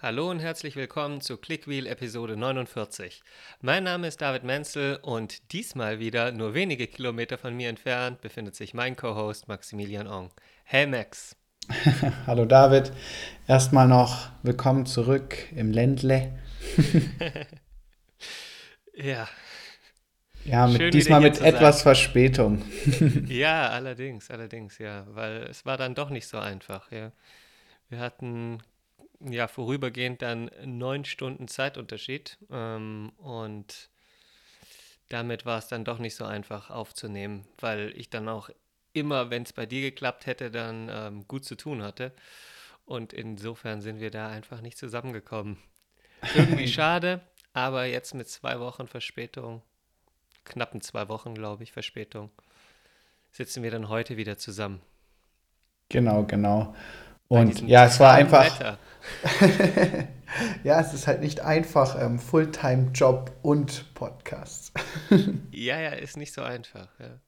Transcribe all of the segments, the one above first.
Hallo und herzlich willkommen zu Clickwheel Episode 49. Mein Name ist David Menzel und diesmal wieder nur wenige Kilometer von mir entfernt befindet sich mein Co-Host Maximilian Ong. Hey Max. Hallo David. Erstmal noch willkommen zurück im Ländle. ja. Ja, mit, diesmal mit etwas Verspätung. ja, allerdings, allerdings, ja, weil es war dann doch nicht so einfach, ja. Wir hatten ja, vorübergehend dann neun Stunden Zeitunterschied. Ähm, und damit war es dann doch nicht so einfach aufzunehmen, weil ich dann auch immer, wenn es bei dir geklappt hätte, dann ähm, gut zu tun hatte. Und insofern sind wir da einfach nicht zusammengekommen. Irgendwie schade, aber jetzt mit zwei Wochen Verspätung, knappen zwei Wochen, glaube ich, Verspätung, sitzen wir dann heute wieder zusammen. Genau, genau. Und ja, es war einfach. ja, es ist halt nicht einfach, ähm, Fulltime-Job und Podcast. ja, ja, ist nicht so einfach. Ja.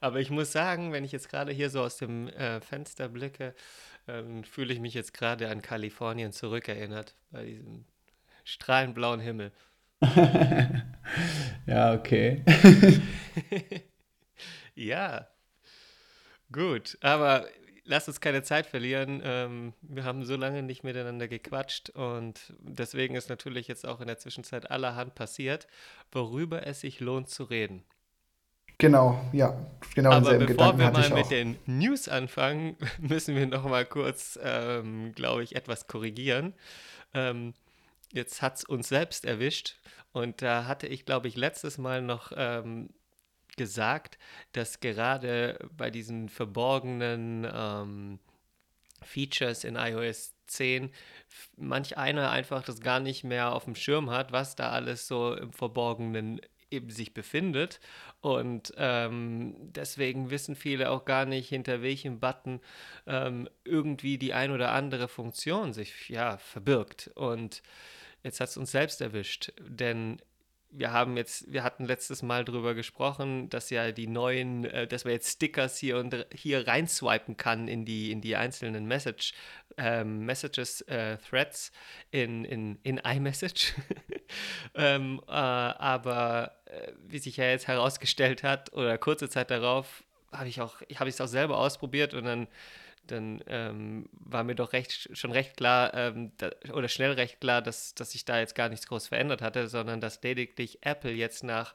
Aber ich muss sagen, wenn ich jetzt gerade hier so aus dem äh, Fenster blicke, ähm, fühle ich mich jetzt gerade an Kalifornien zurückerinnert, bei diesem strahlend blauen Himmel. ja, okay. ja, gut. Aber lass uns keine Zeit verlieren. Ähm, wir haben so lange nicht miteinander gequatscht und deswegen ist natürlich jetzt auch in der Zwischenzeit allerhand passiert, worüber es sich lohnt zu reden. Genau, ja, genau. Aber bevor Gedanken wir mal mit den News anfangen, müssen wir noch mal kurz, ähm, glaube ich, etwas korrigieren. Ähm, jetzt hat es uns selbst erwischt und da hatte ich, glaube ich, letztes Mal noch ähm, gesagt, dass gerade bei diesen verborgenen ähm, Features in iOS 10 manch einer einfach das gar nicht mehr auf dem Schirm hat, was da alles so im Verborgenen eben sich befindet. Und ähm, deswegen wissen viele auch gar nicht, hinter welchem Button ähm, irgendwie die ein oder andere Funktion sich ja verbirgt. Und jetzt hat es uns selbst erwischt, denn wir haben jetzt, wir hatten letztes Mal darüber gesprochen, dass ja die neuen, äh, dass man jetzt Stickers hier und hier reinswipen kann in die, in die einzelnen Message, ähm, Messages, äh, Threads in, in, in iMessage. ähm, äh, aber äh, wie sich ja jetzt herausgestellt hat, oder kurze Zeit darauf, habe ich auch, habe ich es auch selber ausprobiert und dann dann ähm, war mir doch recht, schon recht klar ähm, da, oder schnell recht klar, dass, dass sich da jetzt gar nichts groß verändert hatte, sondern dass lediglich Apple jetzt nach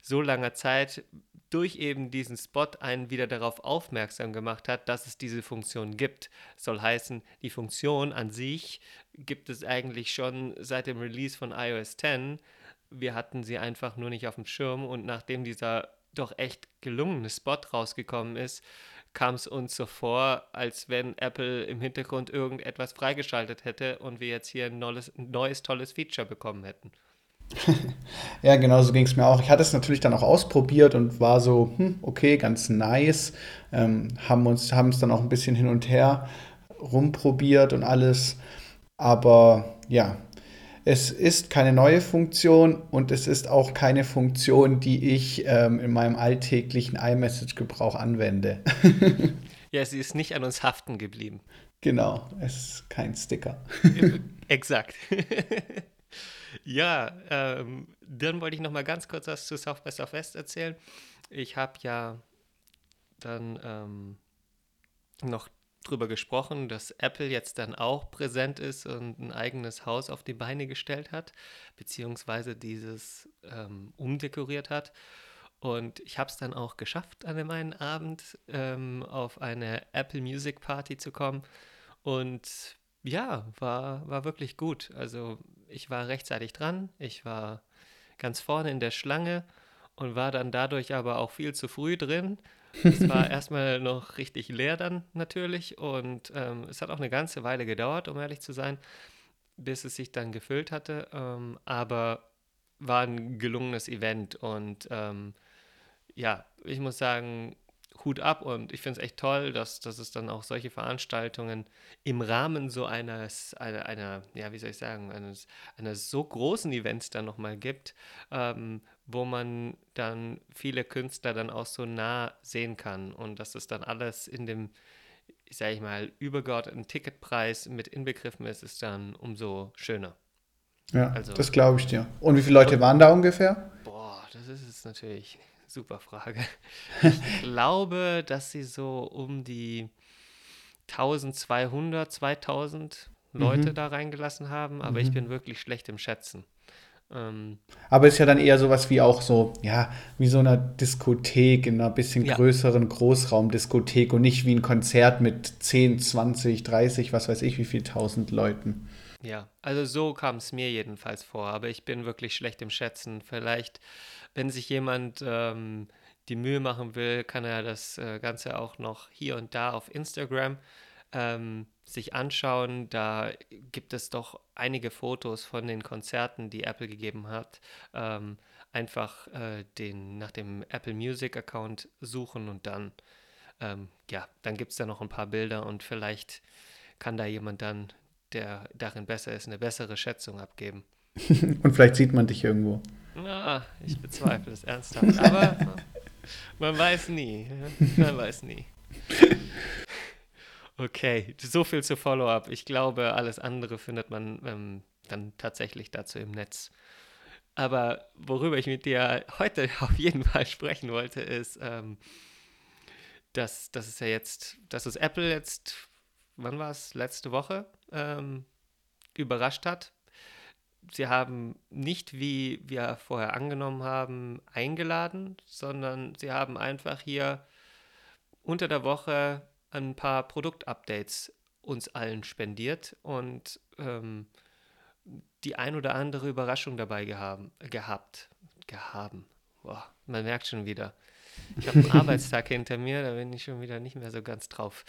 so langer Zeit durch eben diesen Spot einen wieder darauf aufmerksam gemacht hat, dass es diese Funktion gibt. Soll heißen, die Funktion an sich gibt es eigentlich schon seit dem Release von iOS 10. Wir hatten sie einfach nur nicht auf dem Schirm und nachdem dieser doch echt gelungene Spot rausgekommen ist, kam es uns so vor, als wenn Apple im Hintergrund irgendetwas freigeschaltet hätte und wir jetzt hier ein neues, neues tolles Feature bekommen hätten. ja, genau so ging es mir auch. Ich hatte es natürlich dann auch ausprobiert und war so, hm, okay, ganz nice. Ähm, haben uns haben es dann auch ein bisschen hin und her rumprobiert und alles. Aber ja, es ist keine neue Funktion und es ist auch keine Funktion, die ich ähm, in meinem alltäglichen iMessage-Gebrauch anwende. ja, sie ist nicht an uns haften geblieben. Genau, es ist kein Sticker. Exakt. ja, ähm, dann wollte ich noch mal ganz kurz was zu South by Southwest erzählen. Ich habe ja dann ähm, noch drüber gesprochen, dass Apple jetzt dann auch präsent ist und ein eigenes Haus auf die Beine gestellt hat, beziehungsweise dieses ähm, umdekoriert hat. Und ich habe es dann auch geschafft, an dem einen Abend ähm, auf eine Apple Music Party zu kommen. Und ja, war, war wirklich gut. Also ich war rechtzeitig dran, ich war ganz vorne in der Schlange und war dann dadurch aber auch viel zu früh drin es war erstmal noch richtig leer dann natürlich und ähm, es hat auch eine ganze Weile gedauert, um ehrlich zu sein, bis es sich dann gefüllt hatte. Ähm, aber war ein gelungenes Event und ähm, ja, ich muss sagen, Hut ab und ich finde es echt toll, dass, dass es dann auch solche Veranstaltungen im Rahmen so eines, einer, einer ja, wie soll ich sagen, eines, eines so großen Events dann nochmal gibt, ähm, wo man dann viele Künstler dann auch so nah sehen kann und dass es dann alles in dem sage ich mal, übergeordneten Ticketpreis mit inbegriffen ist, ist dann umso schöner. Ja, also, das glaube ich dir. Und wie viele Leute und, waren da ungefähr? Boah, das ist jetzt natürlich super Frage. Ich glaube, dass sie so um die 1200, 2000 Leute mhm. da reingelassen haben, aber mhm. ich bin wirklich schlecht im Schätzen. Ähm, aber ist ja dann eher sowas wie auch so, ja, wie so eine Diskothek in einer bisschen ja. größeren Großraumdiskothek und nicht wie ein Konzert mit 10, 20, 30, was weiß ich, wie viel tausend Leuten. Ja, also so kam es mir jedenfalls vor, aber ich bin wirklich schlecht im Schätzen. Vielleicht, wenn sich jemand ähm, die Mühe machen will, kann er das äh, Ganze auch noch hier und da auf Instagram ähm, sich anschauen. Da gibt es doch einige Fotos von den Konzerten, die Apple gegeben hat. Ähm, einfach äh, den, nach dem Apple Music Account suchen und dann, ähm, ja, dann gibt es da noch ein paar Bilder und vielleicht kann da jemand dann der darin besser ist, eine bessere Schätzung abgeben. Und vielleicht sieht man dich irgendwo. Na, ich bezweifle es ernsthaft. Aber man weiß nie. Man weiß nie. Okay, so viel zu Follow-up. Ich glaube, alles andere findet man ähm, dann tatsächlich dazu im Netz. Aber worüber ich mit dir heute auf jeden Fall sprechen wollte, ist, ähm, dass, dass es ja jetzt, dass es Apple jetzt, wann war es, letzte Woche, ähm, überrascht hat. Sie haben nicht, wie wir vorher angenommen haben, eingeladen, sondern sie haben einfach hier unter der Woche ein paar Produktupdates uns allen spendiert und ähm, die ein oder andere Überraschung dabei gehaben, gehabt. Gehaben. Boah, man merkt schon wieder. Ich habe einen Arbeitstag hinter mir, da bin ich schon wieder nicht mehr so ganz drauf.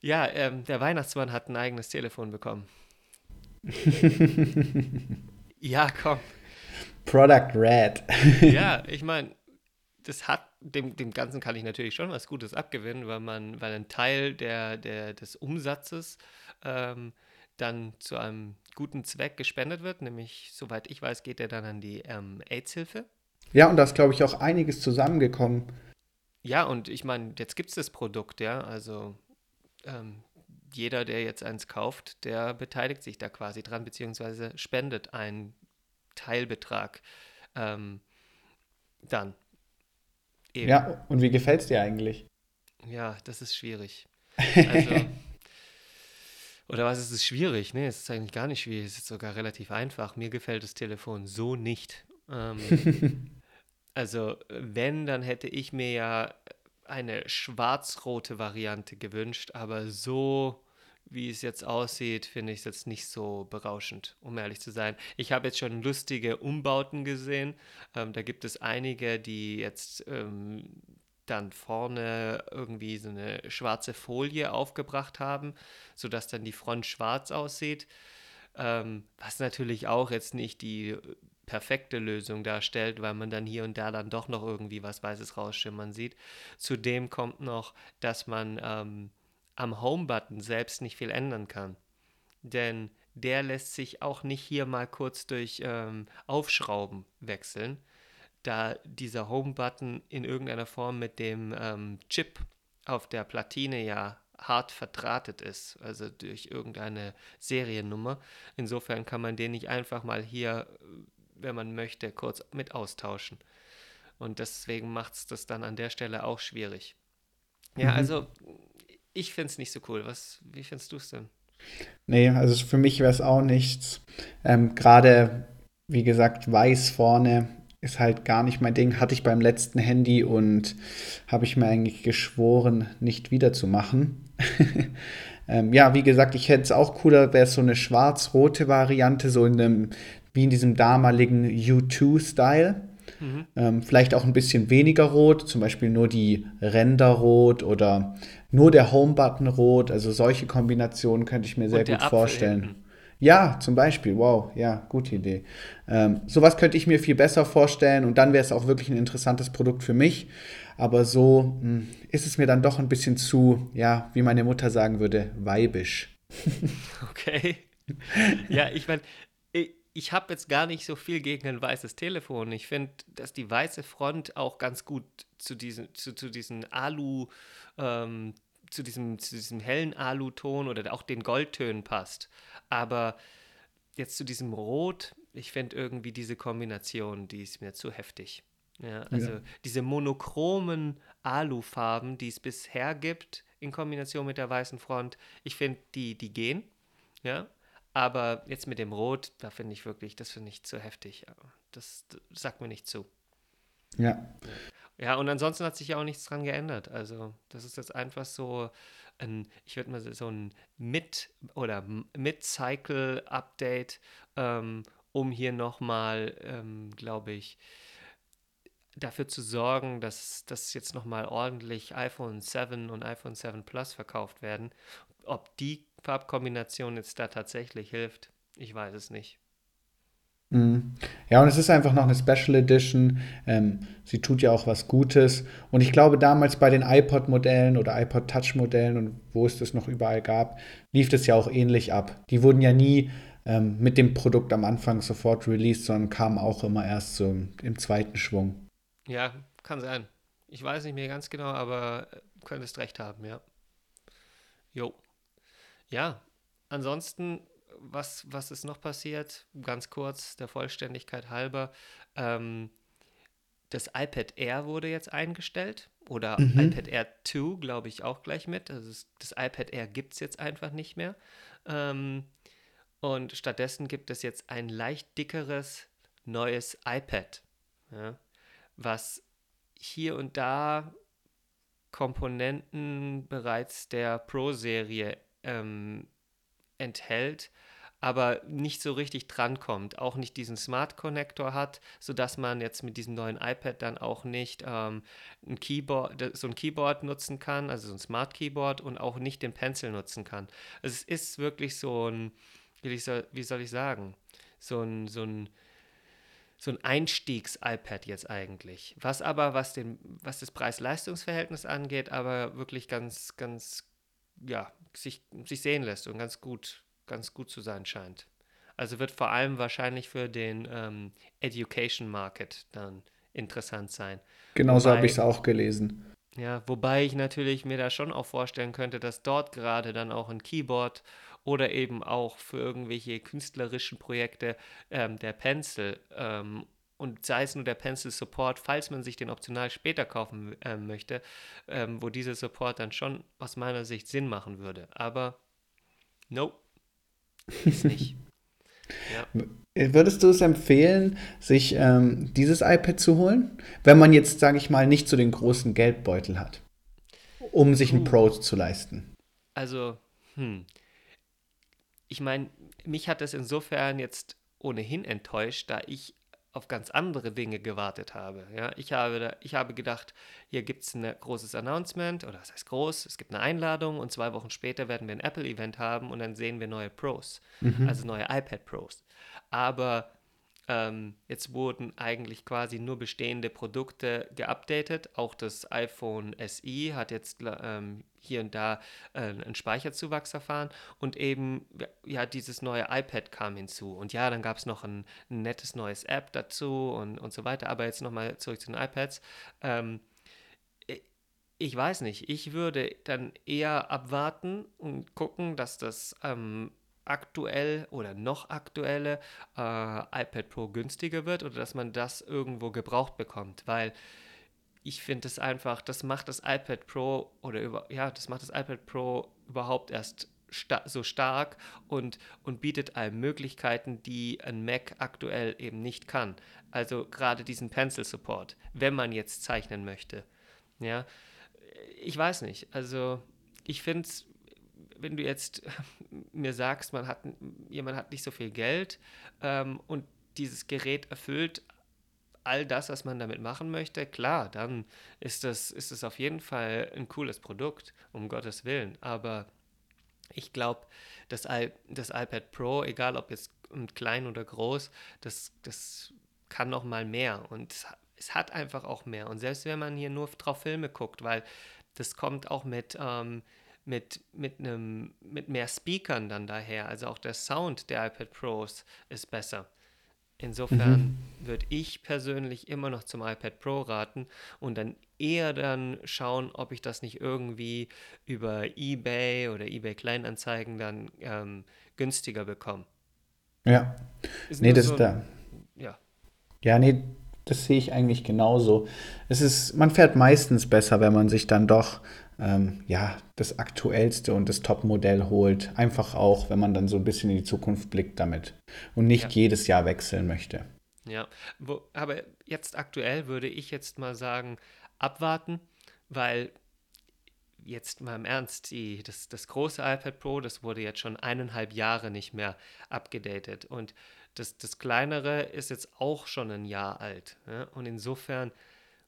Ja, ähm, der Weihnachtsmann hat ein eigenes Telefon bekommen. ja, komm. Product Red. ja, ich meine, das hat, dem, dem Ganzen kann ich natürlich schon was Gutes abgewinnen, weil man, weil ein Teil der, der, des Umsatzes ähm, dann zu einem guten Zweck gespendet wird, nämlich, soweit ich weiß, geht der dann an die ähm, AIDS-Hilfe. Ja, und da ist, glaube ich, auch einiges zusammengekommen. Ja, und ich meine, jetzt gibt es das Produkt, ja, also ähm, jeder, der jetzt eins kauft, der beteiligt sich da quasi dran, beziehungsweise spendet einen Teilbetrag ähm, dann. Eben. Ja, und wie gefällt es dir eigentlich? Ja, das ist schwierig. Also, oder was ist es schwierig? Nee, es ist eigentlich gar nicht schwierig, es ist sogar relativ einfach. Mir gefällt das Telefon so nicht. Ähm, also, wenn, dann hätte ich mir ja eine schwarz-rote Variante gewünscht, aber so wie es jetzt aussieht, finde ich es jetzt nicht so berauschend, um ehrlich zu sein. Ich habe jetzt schon lustige Umbauten gesehen. Ähm, da gibt es einige, die jetzt ähm, dann vorne irgendwie so eine schwarze Folie aufgebracht haben, sodass dann die Front schwarz aussieht. Ähm, was natürlich auch jetzt nicht die perfekte Lösung darstellt, weil man dann hier und da dann doch noch irgendwie was Weißes rausschimmern sieht. Zudem kommt noch, dass man ähm, am Home-Button selbst nicht viel ändern kann. Denn der lässt sich auch nicht hier mal kurz durch ähm, Aufschrauben wechseln, da dieser Home-Button in irgendeiner Form mit dem ähm, Chip auf der Platine ja hart verdrahtet ist, also durch irgendeine Seriennummer. Insofern kann man den nicht einfach mal hier wenn man möchte, kurz mit austauschen. Und deswegen macht es das dann an der Stelle auch schwierig. Ja, mhm. also ich finde es nicht so cool. Was, wie findest du es denn? Nee, also für mich wäre es auch nichts. Ähm, Gerade, wie gesagt, weiß vorne ist halt gar nicht mein Ding. Hatte ich beim letzten Handy und habe ich mir eigentlich geschworen, nicht wiederzumachen. ähm, ja, wie gesagt, ich hätte es auch cooler, wäre es so eine schwarz-rote Variante, so in einem wie in diesem damaligen U2-Style. Mhm. Ähm, vielleicht auch ein bisschen weniger rot, zum Beispiel nur die Ränder rot oder nur der Home-Button rot. Also solche Kombinationen könnte ich mir sehr gut vorstellen. Hinten. Ja, zum Beispiel, wow, ja, gute Idee. Ähm, sowas könnte ich mir viel besser vorstellen und dann wäre es auch wirklich ein interessantes Produkt für mich. Aber so mh, hm, ist es mir dann doch ein bisschen zu, ja, wie meine Mutter sagen würde, weibisch. Okay. Ja, ich meine, ich habe jetzt gar nicht so viel gegen ein weißes Telefon. Ich finde, dass die weiße Front auch ganz gut zu diesen, zu, zu diesen Alu, ähm, zu diesem, zu diesem hellen Aluton oder auch den Goldtönen passt. Aber jetzt zu diesem Rot, ich finde irgendwie diese Kombination, die ist mir zu heftig. Ja, also ja. diese monochromen Alufarben, die es bisher gibt, in Kombination mit der weißen Front, ich finde, die, die gehen. Ja, aber jetzt mit dem Rot, da finde ich wirklich, das finde ich zu heftig. Das, das sagt mir nicht zu. Ja. Ja, und ansonsten hat sich ja auch nichts dran geändert. Also, das ist jetzt einfach so ein, ich würde mal so ein Mid- oder Mid-Cycle-Update, ähm, um hier nochmal, ähm, glaube ich, dafür zu sorgen, dass, dass jetzt nochmal ordentlich iPhone 7 und iPhone 7 Plus verkauft werden. Ob die Farbkombination jetzt da tatsächlich hilft, ich weiß es nicht. Mhm. Ja, und es ist einfach noch eine Special Edition. Ähm, sie tut ja auch was Gutes. Und ich glaube, damals bei den iPod-Modellen oder iPod Touch-Modellen und wo es das noch überall gab, lief das ja auch ähnlich ab. Die wurden ja nie ähm, mit dem Produkt am Anfang sofort released, sondern kamen auch immer erst so im zweiten Schwung. Ja, kann sein. Ich weiß nicht mehr ganz genau, aber könntest recht haben, ja. Jo. Ja, ansonsten was, was ist noch passiert? Ganz kurz, der Vollständigkeit halber. Ähm, das iPad Air wurde jetzt eingestellt oder mhm. iPad Air 2, glaube ich, auch gleich mit. Also das, iPad Air gibt es jetzt einfach nicht mehr. Ähm, und stattdessen gibt es jetzt ein leicht dickeres neues iPad, ja, was hier und da Komponenten bereits der Pro-Serie ähm, enthält, aber nicht so richtig drankommt, auch nicht diesen Smart Connector hat, sodass man jetzt mit diesem neuen iPad dann auch nicht ähm, ein Keyboard, so ein Keyboard nutzen kann, also so ein Smart Keyboard und auch nicht den Pencil nutzen kann. Also es ist wirklich so ein, wie, soll, wie soll ich sagen, so ein, so ein so ein Einstiegs-iPad jetzt eigentlich. Was aber, was, den, was das Preis-Leistungs-Verhältnis angeht, aber wirklich ganz, ganz ja, sich, sich sehen lässt und ganz gut, ganz gut zu sein scheint. Also wird vor allem wahrscheinlich für den ähm, Education Market dann interessant sein. Genauso habe ich es auch gelesen. Ja, wobei ich natürlich mir da schon auch vorstellen könnte, dass dort gerade dann auch ein Keyboard oder eben auch für irgendwelche künstlerischen Projekte ähm, der Pencil ähm, und sei es nur der Pencil Support, falls man sich den optional später kaufen äh, möchte, ähm, wo dieser Support dann schon aus meiner Sicht Sinn machen würde. Aber no, ist nicht. ja. Würdest du es empfehlen, sich ähm, dieses iPad zu holen, wenn man jetzt, sage ich mal, nicht so den großen Geldbeutel hat, um sich ein Pro zu leisten? Also, hm. Ich meine, mich hat es insofern jetzt ohnehin enttäuscht, da ich auf ganz andere Dinge gewartet habe. Ja, ich, habe da, ich habe gedacht, hier gibt es ein großes Announcement, oder was heißt groß, es gibt eine Einladung und zwei Wochen später werden wir ein Apple-Event haben und dann sehen wir neue Pros, mhm. also neue iPad Pros. Aber ähm, jetzt wurden eigentlich quasi nur bestehende Produkte geupdatet. Auch das iPhone SE hat jetzt ähm, hier und da äh, einen Speicherzuwachs erfahren und eben ja dieses neue iPad kam hinzu. Und ja, dann gab es noch ein, ein, nettes neues App dazu und, und so weiter. Aber jetzt nochmal zurück zu den iPads. Ähm, ich weiß nicht, ich würde dann eher abwarten und gucken, dass das ähm, aktuell oder noch aktuelle äh, iPad Pro günstiger wird oder dass man das irgendwo gebraucht bekommt, weil ich finde es einfach, das macht das iPad Pro oder über, ja, das macht das iPad Pro überhaupt erst sta so stark und, und bietet einem Möglichkeiten, die ein Mac aktuell eben nicht kann. Also gerade diesen Pencil Support, wenn man jetzt zeichnen möchte. Ja, ich weiß nicht. Also ich finde es wenn du jetzt mir sagst, man hat, jemand hat nicht so viel Geld ähm, und dieses Gerät erfüllt all das, was man damit machen möchte, klar, dann ist das, ist das auf jeden Fall ein cooles Produkt, um Gottes Willen. Aber ich glaube, das, das iPad Pro, egal ob jetzt klein oder groß, das, das kann noch mal mehr und es hat einfach auch mehr. Und selbst wenn man hier nur drauf Filme guckt, weil das kommt auch mit ähm, mit, mit, einem, mit mehr Speakern dann daher. Also auch der Sound der iPad Pros ist besser. Insofern mhm. würde ich persönlich immer noch zum iPad Pro raten und dann eher dann schauen, ob ich das nicht irgendwie über eBay oder eBay Kleinanzeigen dann ähm, günstiger bekomme. Ja. Ist nee, das so da. Ja. Ja, nee, das sehe ich eigentlich genauso. Es ist, man fährt meistens besser, wenn man sich dann doch ähm, ja, das aktuellste und das Top-Modell holt. Einfach auch, wenn man dann so ein bisschen in die Zukunft blickt damit und nicht ja. jedes Jahr wechseln möchte. Ja, wo, aber jetzt aktuell würde ich jetzt mal sagen, abwarten, weil jetzt mal im Ernst, die, das, das große iPad Pro, das wurde jetzt schon eineinhalb Jahre nicht mehr abgedatet und das, das kleinere ist jetzt auch schon ein Jahr alt. Ja? Und insofern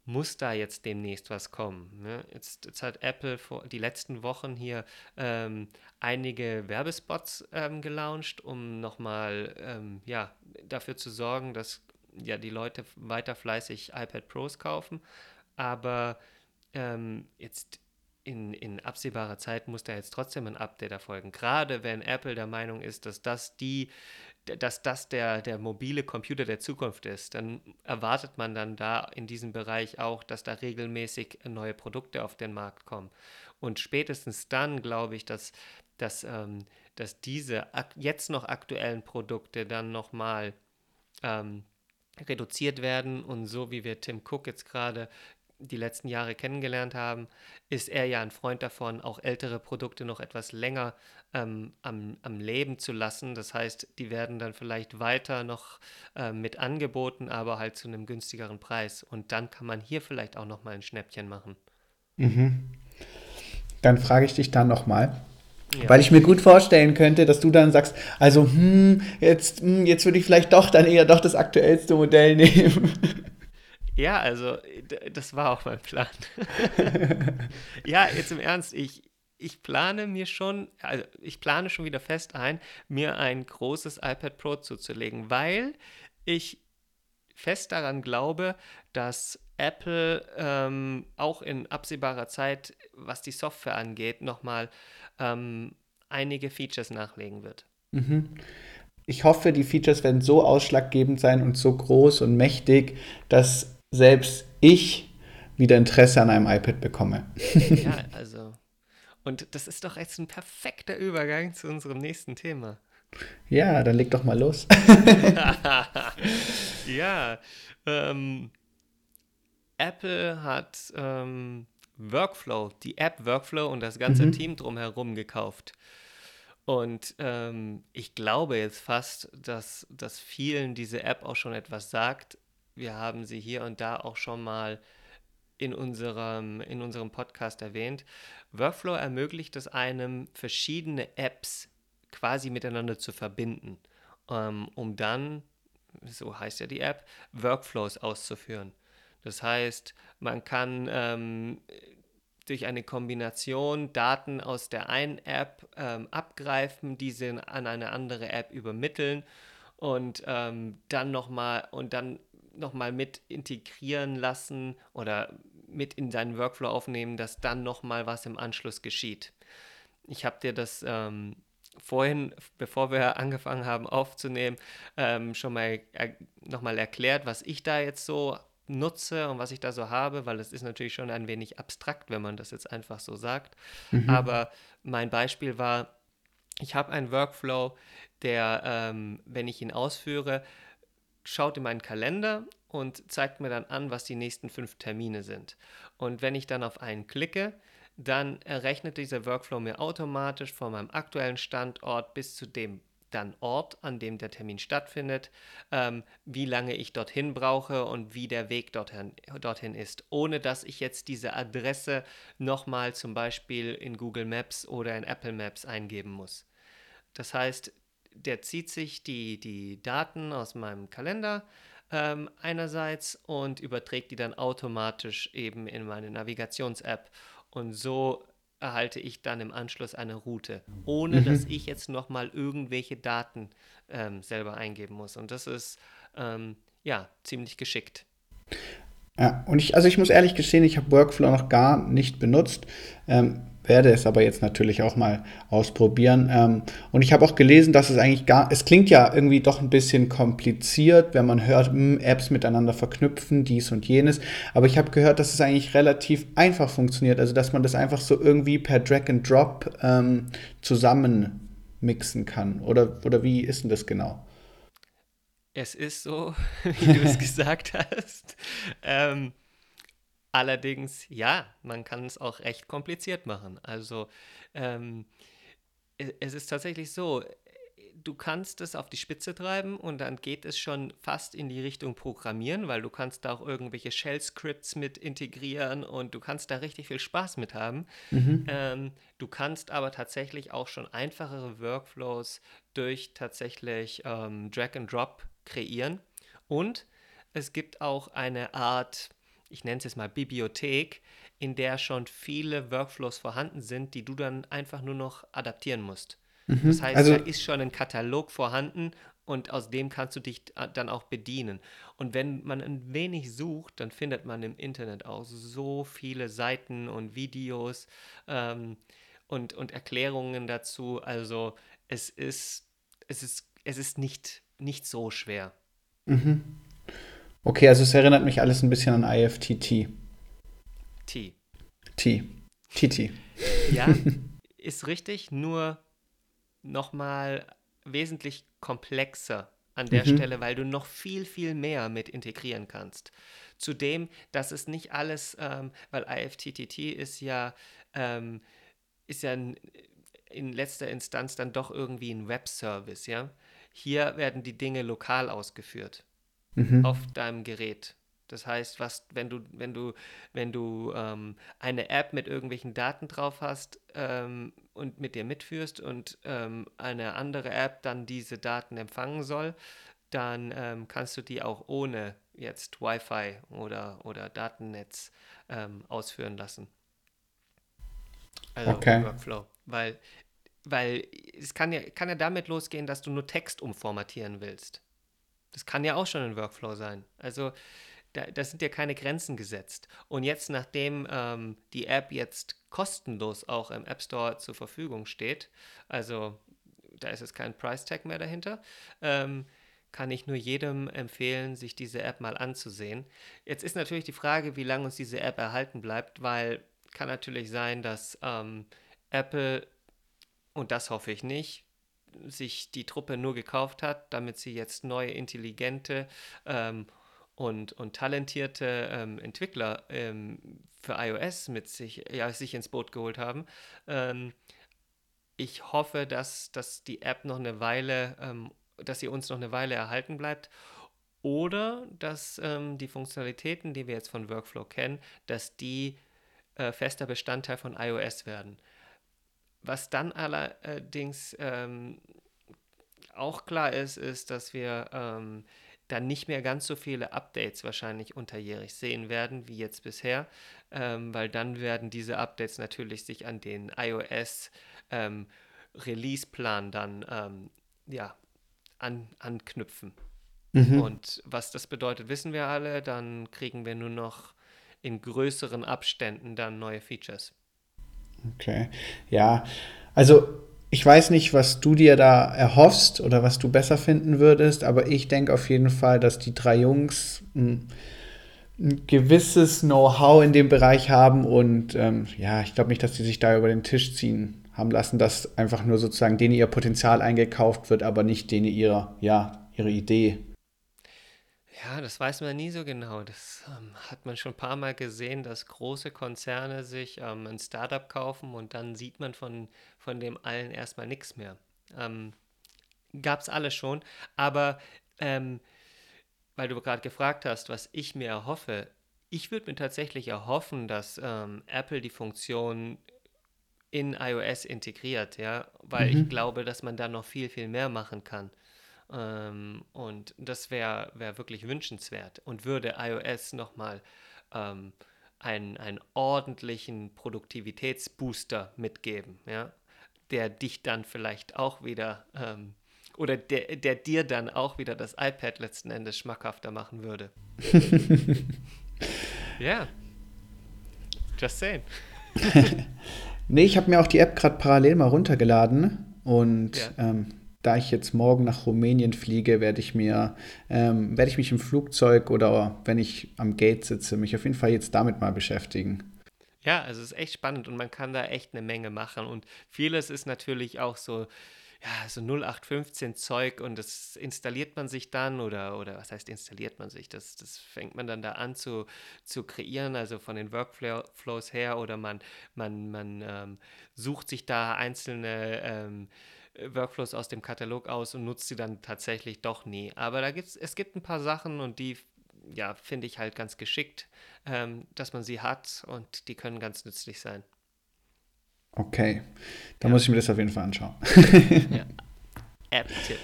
muss da jetzt demnächst was kommen. Ne? Jetzt, jetzt, hat Apple vor die letzten Wochen hier ähm, einige Werbespots ähm, gelauncht, um nochmal ähm, ja, dafür zu sorgen, dass ja, die Leute weiter fleißig iPad Pros kaufen. Aber ähm, jetzt in, in absehbarer Zeit muss da jetzt trotzdem ein Update erfolgen. Gerade wenn Apple der Meinung ist, dass das die dass das der, der mobile Computer der Zukunft ist, dann erwartet man dann da in diesem Bereich auch, dass da regelmäßig neue Produkte auf den Markt kommen. Und spätestens dann glaube ich, dass, dass, ähm, dass diese jetzt noch aktuellen Produkte dann nochmal ähm, reduziert werden und so wie wir Tim Cook jetzt gerade die letzten Jahre kennengelernt haben, ist er ja ein Freund davon, auch ältere Produkte noch etwas länger ähm, am, am Leben zu lassen. Das heißt, die werden dann vielleicht weiter noch äh, mit angeboten, aber halt zu einem günstigeren Preis. Und dann kann man hier vielleicht auch noch mal ein Schnäppchen machen. Mhm. Dann frage ich dich dann noch mal. Ja. Weil ich mir gut vorstellen könnte, dass du dann sagst, also hm, jetzt, hm, jetzt würde ich vielleicht doch dann eher doch das aktuellste Modell nehmen. Ja, also das war auch mein Plan. ja, jetzt im Ernst, ich, ich plane mir schon, also ich plane schon wieder fest ein, mir ein großes iPad Pro zuzulegen, weil ich fest daran glaube, dass Apple ähm, auch in absehbarer Zeit, was die Software angeht, nochmal ähm, einige Features nachlegen wird. Mhm. Ich hoffe, die Features werden so ausschlaggebend sein und so groß und mächtig, dass selbst ich wieder Interesse an einem iPad bekomme. ja, also. Und das ist doch jetzt ein perfekter Übergang zu unserem nächsten Thema. Ja, dann leg doch mal los. ja, ähm, Apple hat ähm, Workflow, die App Workflow und das ganze mhm. Team drumherum gekauft. Und ähm, ich glaube jetzt fast, dass, dass vielen diese App auch schon etwas sagt wir haben sie hier und da auch schon mal in unserem, in unserem Podcast erwähnt. Workflow ermöglicht es einem, verschiedene Apps quasi miteinander zu verbinden, ähm, um dann, so heißt ja die App, Workflows auszuführen. Das heißt, man kann ähm, durch eine Kombination Daten aus der einen App ähm, abgreifen, diese an eine andere App übermitteln und ähm, dann nochmal und dann nochmal mit integrieren lassen oder mit in seinen Workflow aufnehmen, dass dann nochmal was im Anschluss geschieht. Ich habe dir das ähm, vorhin, bevor wir angefangen haben aufzunehmen, ähm, schon mal er nochmal erklärt, was ich da jetzt so nutze und was ich da so habe, weil es ist natürlich schon ein wenig abstrakt, wenn man das jetzt einfach so sagt. Mhm. Aber mein Beispiel war, ich habe einen Workflow, der, ähm, wenn ich ihn ausführe, schaut in meinen Kalender und zeigt mir dann an, was die nächsten fünf Termine sind. Und wenn ich dann auf einen klicke, dann errechnet dieser Workflow mir automatisch von meinem aktuellen Standort bis zu dem dann Ort, an dem der Termin stattfindet, ähm, wie lange ich dorthin brauche und wie der Weg dorthin, dorthin ist, ohne dass ich jetzt diese Adresse nochmal zum Beispiel in Google Maps oder in Apple Maps eingeben muss. Das heißt, der zieht sich die, die Daten aus meinem Kalender ähm, einerseits und überträgt die dann automatisch eben in meine Navigations-App. Und so erhalte ich dann im Anschluss eine Route, ohne mhm. dass ich jetzt nochmal irgendwelche Daten ähm, selber eingeben muss. Und das ist ähm, ja ziemlich geschickt. Ja, und ich, also ich muss ehrlich gestehen, ich habe Workflow noch gar nicht benutzt. Ähm, werde es aber jetzt natürlich auch mal ausprobieren. Ähm, und ich habe auch gelesen, dass es eigentlich gar, es klingt ja irgendwie doch ein bisschen kompliziert, wenn man hört, mh, hm, Apps miteinander verknüpfen, dies und jenes. Aber ich habe gehört, dass es eigentlich relativ einfach funktioniert, also dass man das einfach so irgendwie per Drag and Drop ähm, zusammen mixen kann. Oder, oder wie ist denn das genau? Es ist so, wie du es gesagt hast. Ähm, Allerdings, ja, man kann es auch recht kompliziert machen. Also ähm, es ist tatsächlich so, du kannst es auf die Spitze treiben und dann geht es schon fast in die Richtung Programmieren, weil du kannst da auch irgendwelche Shell-Scripts mit integrieren und du kannst da richtig viel Spaß mit haben. Mhm. Ähm, du kannst aber tatsächlich auch schon einfachere Workflows durch tatsächlich ähm, Drag and Drop kreieren und es gibt auch eine Art ich nenne es jetzt mal Bibliothek, in der schon viele Workflows vorhanden sind, die du dann einfach nur noch adaptieren musst. Mhm. Das heißt, also, da ist schon ein Katalog vorhanden und aus dem kannst du dich dann auch bedienen. Und wenn man ein wenig sucht, dann findet man im Internet auch so viele Seiten und Videos ähm, und, und Erklärungen dazu. Also es ist, es ist, es ist nicht, nicht so schwer. Mhm. Okay, also es erinnert mich alles ein bisschen an IFTT. T. T. TT. Ja, ist richtig, nur nochmal wesentlich komplexer an der mhm. Stelle, weil du noch viel, viel mehr mit integrieren kannst. Zudem, dass es nicht alles, ähm, weil IFTTT ist ja, ähm, ist ja in letzter Instanz dann doch irgendwie ein Webservice, ja. Hier werden die Dinge lokal ausgeführt mhm. auf deinem Gerät. Das heißt, was, wenn du, wenn du, wenn du ähm, eine App mit irgendwelchen Daten drauf hast ähm, und mit dir mitführst und ähm, eine andere App dann diese Daten empfangen soll, dann ähm, kannst du die auch ohne jetzt Wi-Fi oder, oder Datennetz ähm, ausführen lassen. Also okay. Workflow. Weil, weil es kann ja, kann ja damit losgehen, dass du nur Text umformatieren willst. Das kann ja auch schon ein Workflow sein. Also da, da sind ja keine Grenzen gesetzt. Und jetzt, nachdem ähm, die App jetzt kostenlos auch im App Store zur Verfügung steht, also da ist es kein Price Tag mehr dahinter, ähm, kann ich nur jedem empfehlen, sich diese App mal anzusehen. Jetzt ist natürlich die Frage, wie lange uns diese App erhalten bleibt, weil kann natürlich sein, dass ähm, Apple, und das hoffe ich nicht, sich die Truppe nur gekauft hat, damit sie jetzt neue, intelligente ähm, und, und talentierte ähm, Entwickler ähm, für iOS mit sich, ja, sich ins Boot geholt haben. Ähm, ich hoffe, dass, dass die App noch eine Weile, ähm, dass sie uns noch eine Weile erhalten bleibt oder dass ähm, die Funktionalitäten, die wir jetzt von Workflow kennen, dass die äh, fester Bestandteil von iOS werden. Was dann allerdings ähm, auch klar ist, ist, dass wir ähm, dann nicht mehr ganz so viele Updates wahrscheinlich unterjährig sehen werden wie jetzt bisher, ähm, weil dann werden diese Updates natürlich sich an den iOS ähm, Release-Plan dann ähm, ja, an, anknüpfen. Mhm. Und was das bedeutet, wissen wir alle. Dann kriegen wir nur noch in größeren Abständen dann neue Features. Okay. Ja, also ich weiß nicht, was du dir da erhoffst oder was du besser finden würdest, aber ich denke auf jeden Fall, dass die drei Jungs ein, ein gewisses Know-how in dem Bereich haben und ähm, ja, ich glaube nicht, dass die sich da über den Tisch ziehen haben lassen, dass einfach nur sozusagen denen ihr Potenzial eingekauft wird, aber nicht denen ihre, ja, ihre Idee ja, das weiß man nie so genau. Das ähm, hat man schon ein paar Mal gesehen, dass große Konzerne sich ähm, ein Startup kaufen und dann sieht man von, von dem allen erstmal nichts mehr. Ähm, Gab es alles schon, aber ähm, weil du gerade gefragt hast, was ich mir erhoffe, ich würde mir tatsächlich erhoffen, dass ähm, Apple die Funktion in iOS integriert, ja, weil mhm. ich glaube, dass man da noch viel, viel mehr machen kann. Ähm, und das wäre wär wirklich wünschenswert und würde iOS nochmal ähm, einen, einen ordentlichen Produktivitätsbooster mitgeben, ja, der dich dann vielleicht auch wieder ähm, oder der, der dir dann auch wieder das iPad letzten Endes schmackhafter machen würde. Ja. yeah. Just saying. Nee, ich habe mir auch die App gerade parallel mal runtergeladen und ja. ähm, da ich jetzt morgen nach Rumänien fliege, werde ich mir, ähm, werde ich mich im Flugzeug oder wenn ich am Gate sitze, mich auf jeden Fall jetzt damit mal beschäftigen. Ja, also es ist echt spannend und man kann da echt eine Menge machen und vieles ist natürlich auch so, ja, so 0815 Zeug und das installiert man sich dann oder, oder was heißt installiert man sich? Das, das fängt man dann da an zu, zu kreieren, also von den Workflows her oder man, man, man ähm, sucht sich da einzelne ähm, Workflows aus dem Katalog aus und nutzt sie dann tatsächlich doch nie. Aber da gibt's, es gibt ein paar Sachen und die ja, finde ich halt ganz geschickt, ähm, dass man sie hat und die können ganz nützlich sein. Okay, da ja. muss ich mir das auf jeden Fall anschauen. ja. App-Tipp.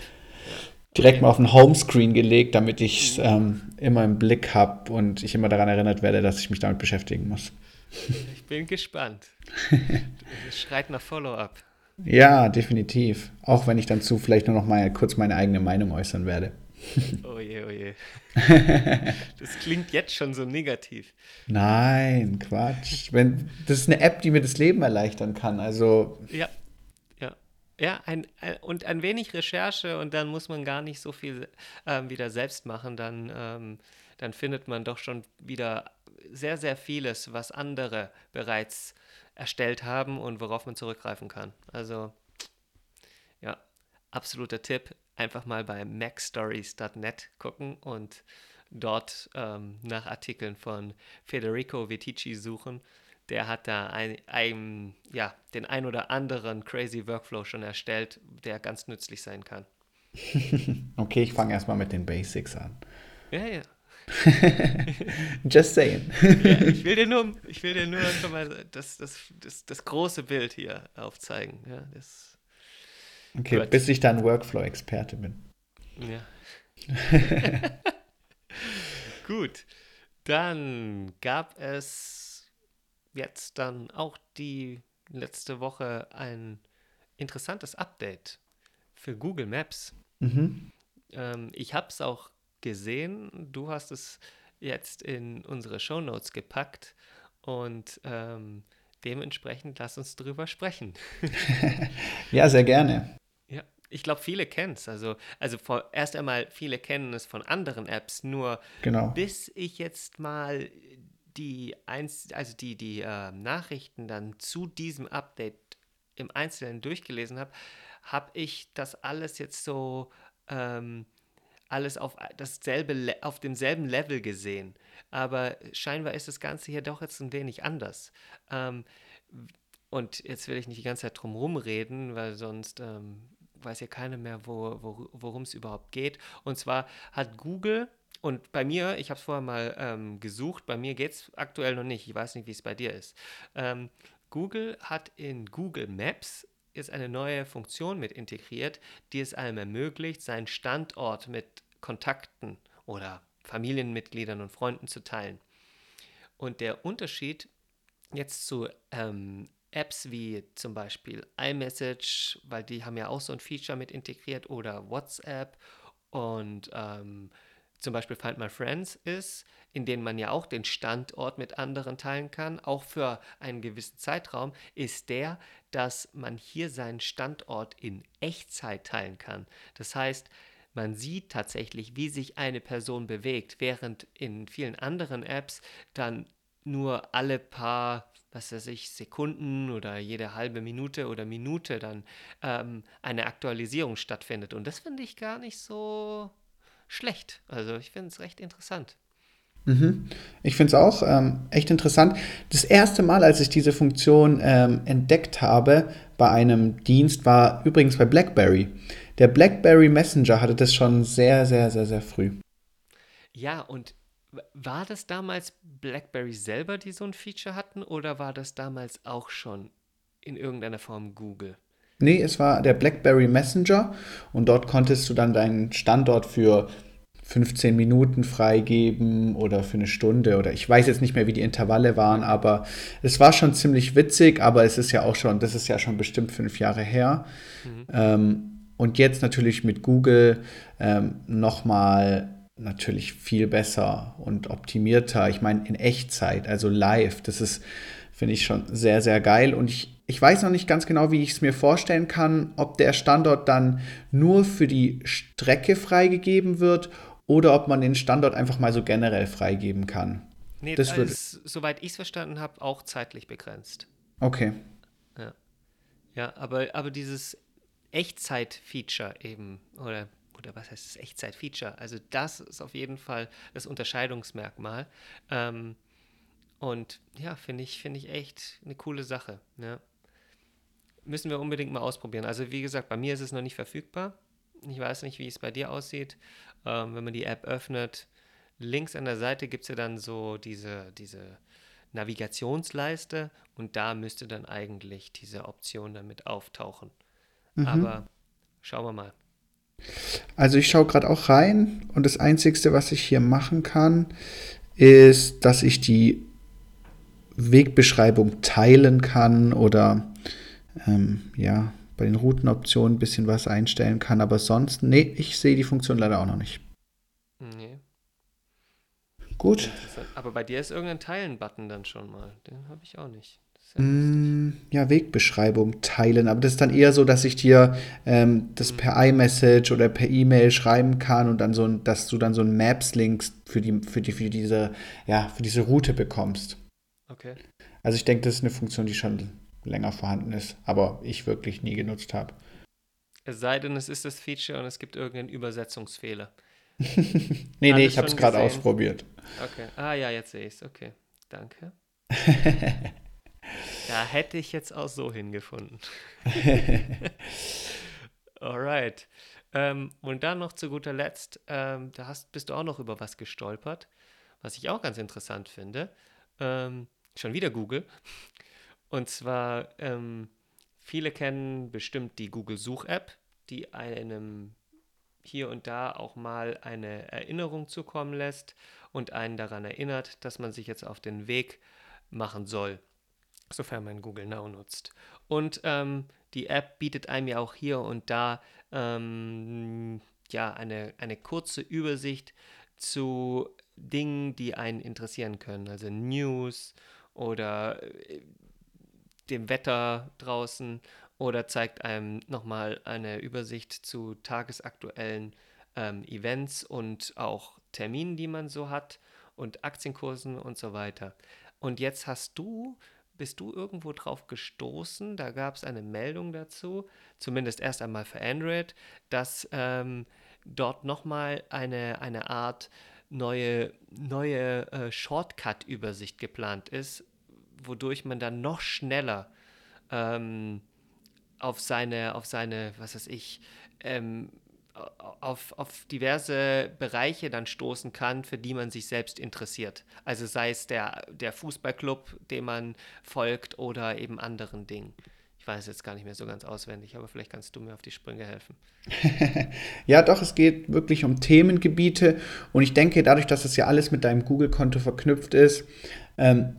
Direkt mal auf den Homescreen gelegt, damit ich es ähm, immer im Blick habe und ich immer daran erinnert werde, dass ich mich damit beschäftigen muss. Ich bin gespannt. Es schreit nach Follow-up. Ja, definitiv. Auch wenn ich dann zu vielleicht nur noch mal kurz meine eigene Meinung äußern werde. Oh je, oh je. Das klingt jetzt schon so negativ. Nein, Quatsch. Wenn, das ist eine App, die mir das Leben erleichtern kann. Also. Ja, ja. Ja, ein, ein, und ein wenig Recherche und dann muss man gar nicht so viel ähm, wieder selbst machen. Dann, ähm, dann findet man doch schon wieder sehr, sehr vieles, was andere bereits erstellt haben und worauf man zurückgreifen kann. Also, ja, absoluter Tipp einfach mal bei macstories.net gucken und dort ähm, nach Artikeln von Federico Vitici suchen. Der hat da ein, ein, ja, den ein oder anderen crazy Workflow schon erstellt, der ganz nützlich sein kann. okay, ich fange erstmal mit den Basics an. Ja, ja. Just saying. ja, ich will dir nur, ich will dir nur schon mal das, das, das, das große Bild hier aufzeigen. Ja, das Okay, Gut. bis ich dann Workflow-Experte bin. Ja. Gut. Dann gab es jetzt dann auch die letzte Woche ein interessantes Update für Google Maps. Mhm. Ähm, ich habe es auch gesehen. Du hast es jetzt in unsere Show Notes gepackt und ähm, dementsprechend lass uns drüber sprechen. ja, sehr gerne ich glaube, viele kennen es. Also, also vor, erst einmal, viele kennen es von anderen Apps, nur genau. bis ich jetzt mal die, Einz also die, die äh, Nachrichten dann zu diesem Update im Einzelnen durchgelesen habe, habe ich das alles jetzt so ähm, alles auf dasselbe auf demselben Level gesehen. Aber scheinbar ist das Ganze hier doch jetzt ein wenig anders. Ähm, und jetzt will ich nicht die ganze Zeit drum rumreden, weil sonst ähm, weiß ja keiner mehr, wo, wo, worum es überhaupt geht. Und zwar hat Google, und bei mir, ich habe es vorher mal ähm, gesucht, bei mir geht es aktuell noch nicht, ich weiß nicht, wie es bei dir ist. Ähm, Google hat in Google Maps jetzt eine neue Funktion mit integriert, die es einem ermöglicht, seinen Standort mit Kontakten oder Familienmitgliedern und Freunden zu teilen. Und der Unterschied jetzt zu ähm, Apps wie zum Beispiel iMessage, weil die haben ja auch so ein Feature mit integriert, oder WhatsApp und ähm, zum Beispiel Find My Friends ist, in denen man ja auch den Standort mit anderen teilen kann, auch für einen gewissen Zeitraum, ist der, dass man hier seinen Standort in Echtzeit teilen kann. Das heißt, man sieht tatsächlich, wie sich eine Person bewegt, während in vielen anderen Apps dann nur alle paar was weiß ich, Sekunden oder jede halbe Minute oder Minute dann ähm, eine Aktualisierung stattfindet. Und das finde ich gar nicht so schlecht. Also ich finde es recht interessant. Mhm. Ich finde es auch ähm, echt interessant. Das erste Mal, als ich diese Funktion ähm, entdeckt habe bei einem Dienst, war übrigens bei BlackBerry. Der BlackBerry Messenger hatte das schon sehr, sehr, sehr, sehr früh. Ja, und war das damals BlackBerry selber, die so ein Feature hatten, oder war das damals auch schon in irgendeiner Form Google? Nee, es war der BlackBerry Messenger und dort konntest du dann deinen Standort für 15 Minuten freigeben oder für eine Stunde oder ich weiß jetzt nicht mehr, wie die Intervalle waren, aber es war schon ziemlich witzig, aber es ist ja auch schon, das ist ja schon bestimmt fünf Jahre her. Mhm. Ähm, und jetzt natürlich mit Google ähm, nochmal natürlich viel besser und optimierter. Ich meine, in Echtzeit, also live. Das ist Finde ich schon sehr, sehr geil. Und ich, ich weiß noch nicht ganz genau, wie ich es mir vorstellen kann, ob der Standort dann nur für die Strecke freigegeben wird oder ob man den Standort einfach mal so generell freigeben kann. Nee, das wird, soweit ich es verstanden habe, auch zeitlich begrenzt. Okay. Ja, ja aber, aber dieses Echtzeit-Feature eben, oder, oder was heißt das Echtzeit-Feature? Also das ist auf jeden Fall das Unterscheidungsmerkmal. Ähm, und ja, finde ich, find ich echt eine coole Sache. Ja. Müssen wir unbedingt mal ausprobieren. Also wie gesagt, bei mir ist es noch nicht verfügbar. Ich weiß nicht, wie es bei dir aussieht. Ähm, wenn man die App öffnet, links an der Seite gibt es ja dann so diese, diese Navigationsleiste und da müsste dann eigentlich diese Option damit auftauchen. Mhm. Aber schauen wir mal. Also ich schaue gerade auch rein und das Einzige, was ich hier machen kann, ist, dass ich die Wegbeschreibung teilen kann oder ähm, ja, bei den Routenoptionen ein bisschen was einstellen kann. Aber sonst, nee, ich sehe die Funktion leider auch noch nicht. Nee. Gut. Aber bei dir ist irgendein Teilen-Button dann schon mal. Den habe ich auch nicht. Ja, mm, ja, Wegbeschreibung teilen. Aber das ist dann eher so, dass ich dir ähm, das mhm. per iMessage oder per E-Mail schreiben kann und dann so ein, dass du dann so ein Maps-Link für die, für die, für diese, ja, für diese Route bekommst. Okay. Also ich denke, das ist eine Funktion, die schon länger vorhanden ist, aber ich wirklich nie genutzt habe. Es sei denn, es ist das Feature und es gibt irgendeinen Übersetzungsfehler. nee, nee, ich habe es gerade ausprobiert. Okay. Ah ja, jetzt sehe ich es. Okay. Danke. da hätte ich jetzt auch so hingefunden. Alright. Ähm, und dann noch zu guter Letzt, ähm, da hast, bist du auch noch über was gestolpert, was ich auch ganz interessant finde. Ähm, schon wieder Google. Und zwar, ähm, viele kennen bestimmt die Google-Such-App, die einem hier und da auch mal eine Erinnerung zukommen lässt und einen daran erinnert, dass man sich jetzt auf den Weg machen soll, sofern man Google Now nutzt. Und ähm, die App bietet einem ja auch hier und da ähm, ja, eine, eine kurze Übersicht zu Dingen, die einen interessieren können, also News oder äh, dem Wetter draußen oder zeigt einem nochmal eine Übersicht zu tagesaktuellen ähm, Events und auch Terminen, die man so hat und Aktienkursen und so weiter. Und jetzt hast du, bist du irgendwo drauf gestoßen, da gab es eine Meldung dazu, zumindest erst einmal für Android, dass ähm, dort nochmal eine, eine Art neue, neue äh, Shortcut-Übersicht geplant ist, wodurch man dann noch schneller ähm, auf seine, auf seine, was weiß ich, ähm, auf, auf diverse Bereiche dann stoßen kann, für die man sich selbst interessiert. Also sei es der, der Fußballclub, dem man folgt oder eben anderen Dingen. Ich weiß jetzt gar nicht mehr so ganz auswendig, aber vielleicht kannst du mir auf die Sprünge helfen. ja, doch, es geht wirklich um Themengebiete und ich denke, dadurch, dass es ja alles mit deinem Google-Konto verknüpft ist, ähm,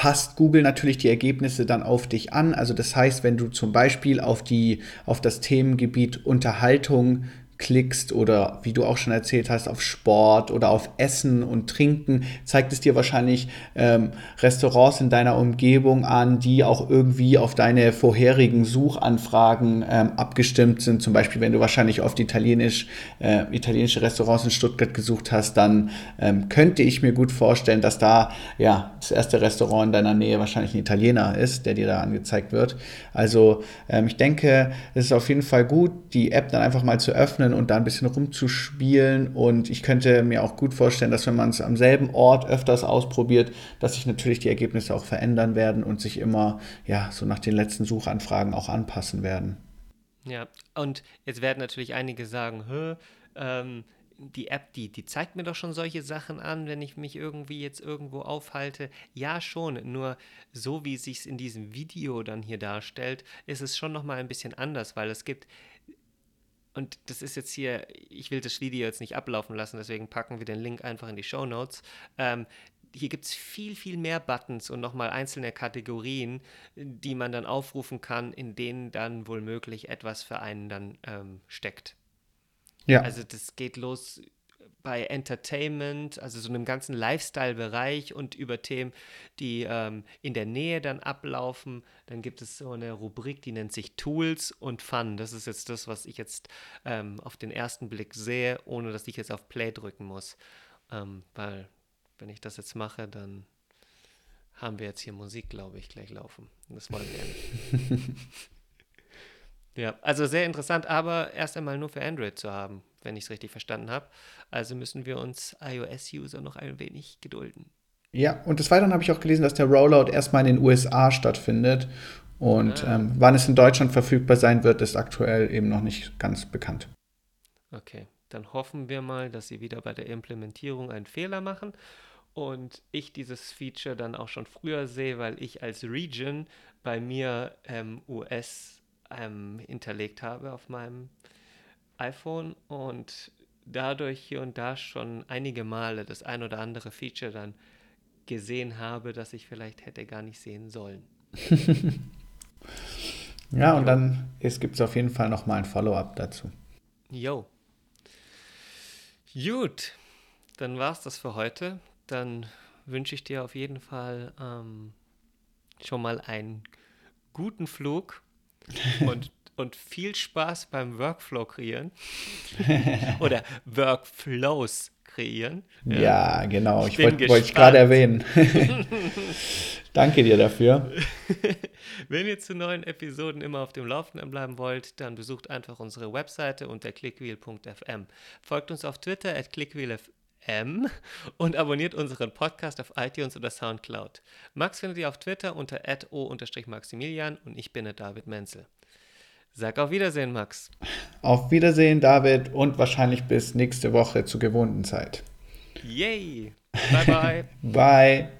passt Google natürlich die Ergebnisse dann auf dich an. Also das heißt, wenn du zum Beispiel auf, die, auf das Themengebiet Unterhaltung klickst oder wie du auch schon erzählt hast, auf Sport oder auf Essen und Trinken, zeigt es dir wahrscheinlich ähm, Restaurants in deiner Umgebung an, die auch irgendwie auf deine vorherigen Suchanfragen ähm, abgestimmt sind. Zum Beispiel, wenn du wahrscheinlich oft italienisch, äh, italienische Restaurants in Stuttgart gesucht hast, dann ähm, könnte ich mir gut vorstellen, dass da ja das erste Restaurant in deiner Nähe wahrscheinlich ein Italiener ist, der dir da angezeigt wird. Also ähm, ich denke, es ist auf jeden Fall gut, die App dann einfach mal zu öffnen öffnen und da ein bisschen rumzuspielen. Und ich könnte mir auch gut vorstellen, dass wenn man es am selben Ort öfters ausprobiert, dass sich natürlich die Ergebnisse auch verändern werden und sich immer ja so nach den letzten Suchanfragen auch anpassen werden. Ja, und jetzt werden natürlich einige sagen, ähm, die App, die, die zeigt mir doch schon solche Sachen an, wenn ich mich irgendwie jetzt irgendwo aufhalte. Ja, schon, nur so wie es sich in diesem Video dann hier darstellt, ist es schon nochmal ein bisschen anders, weil es gibt und das ist jetzt hier, ich will das Video jetzt nicht ablaufen lassen, deswegen packen wir den Link einfach in die Show Notes. Ähm, hier gibt es viel, viel mehr Buttons und nochmal einzelne Kategorien, die man dann aufrufen kann, in denen dann wohl möglich etwas für einen dann ähm, steckt. Ja. Also das geht los bei Entertainment, also so einem ganzen Lifestyle-Bereich und über Themen, die ähm, in der Nähe dann ablaufen. Dann gibt es so eine Rubrik, die nennt sich Tools und Fun. Das ist jetzt das, was ich jetzt ähm, auf den ersten Blick sehe, ohne dass ich jetzt auf Play drücken muss. Ähm, weil, wenn ich das jetzt mache, dann haben wir jetzt hier Musik, glaube ich, gleich laufen. Das wollen wir nicht. ja, also sehr interessant, aber erst einmal nur für Android zu haben wenn ich es richtig verstanden habe. Also müssen wir uns iOS-User noch ein wenig gedulden. Ja, und des Weiteren habe ich auch gelesen, dass der Rollout erstmal in den USA stattfindet. Und ah. ähm, wann es in Deutschland verfügbar sein wird, ist aktuell eben noch nicht ganz bekannt. Okay, dann hoffen wir mal, dass sie wieder bei der Implementierung einen Fehler machen und ich dieses Feature dann auch schon früher sehe, weil ich als Region bei mir ähm, US ähm, hinterlegt habe auf meinem iPhone und dadurch hier und da schon einige Male das ein oder andere Feature dann gesehen habe, das ich vielleicht hätte gar nicht sehen sollen. ja, und dann gibt es auf jeden Fall nochmal ein Follow-up dazu. Jo. Gut, dann war es das für heute. Dann wünsche ich dir auf jeden Fall ähm, schon mal einen guten Flug und und viel Spaß beim Workflow kreieren oder Workflows kreieren. Ja, genau. Ich, ich wollte wollt gerade erwähnen. Danke dir dafür. Wenn ihr zu neuen Episoden immer auf dem Laufenden bleiben wollt, dann besucht einfach unsere Webseite unter clickwheel.fm. Folgt uns auf Twitter at clickwheelfm und abonniert unseren Podcast auf iTunes oder Soundcloud. Max findet ihr auf Twitter unter o-maximilian und ich bin der David Menzel. Sag auf Wiedersehen, Max. Auf Wiedersehen, David, und wahrscheinlich bis nächste Woche zur gewohnten Zeit. Yay! Bye, bye. bye.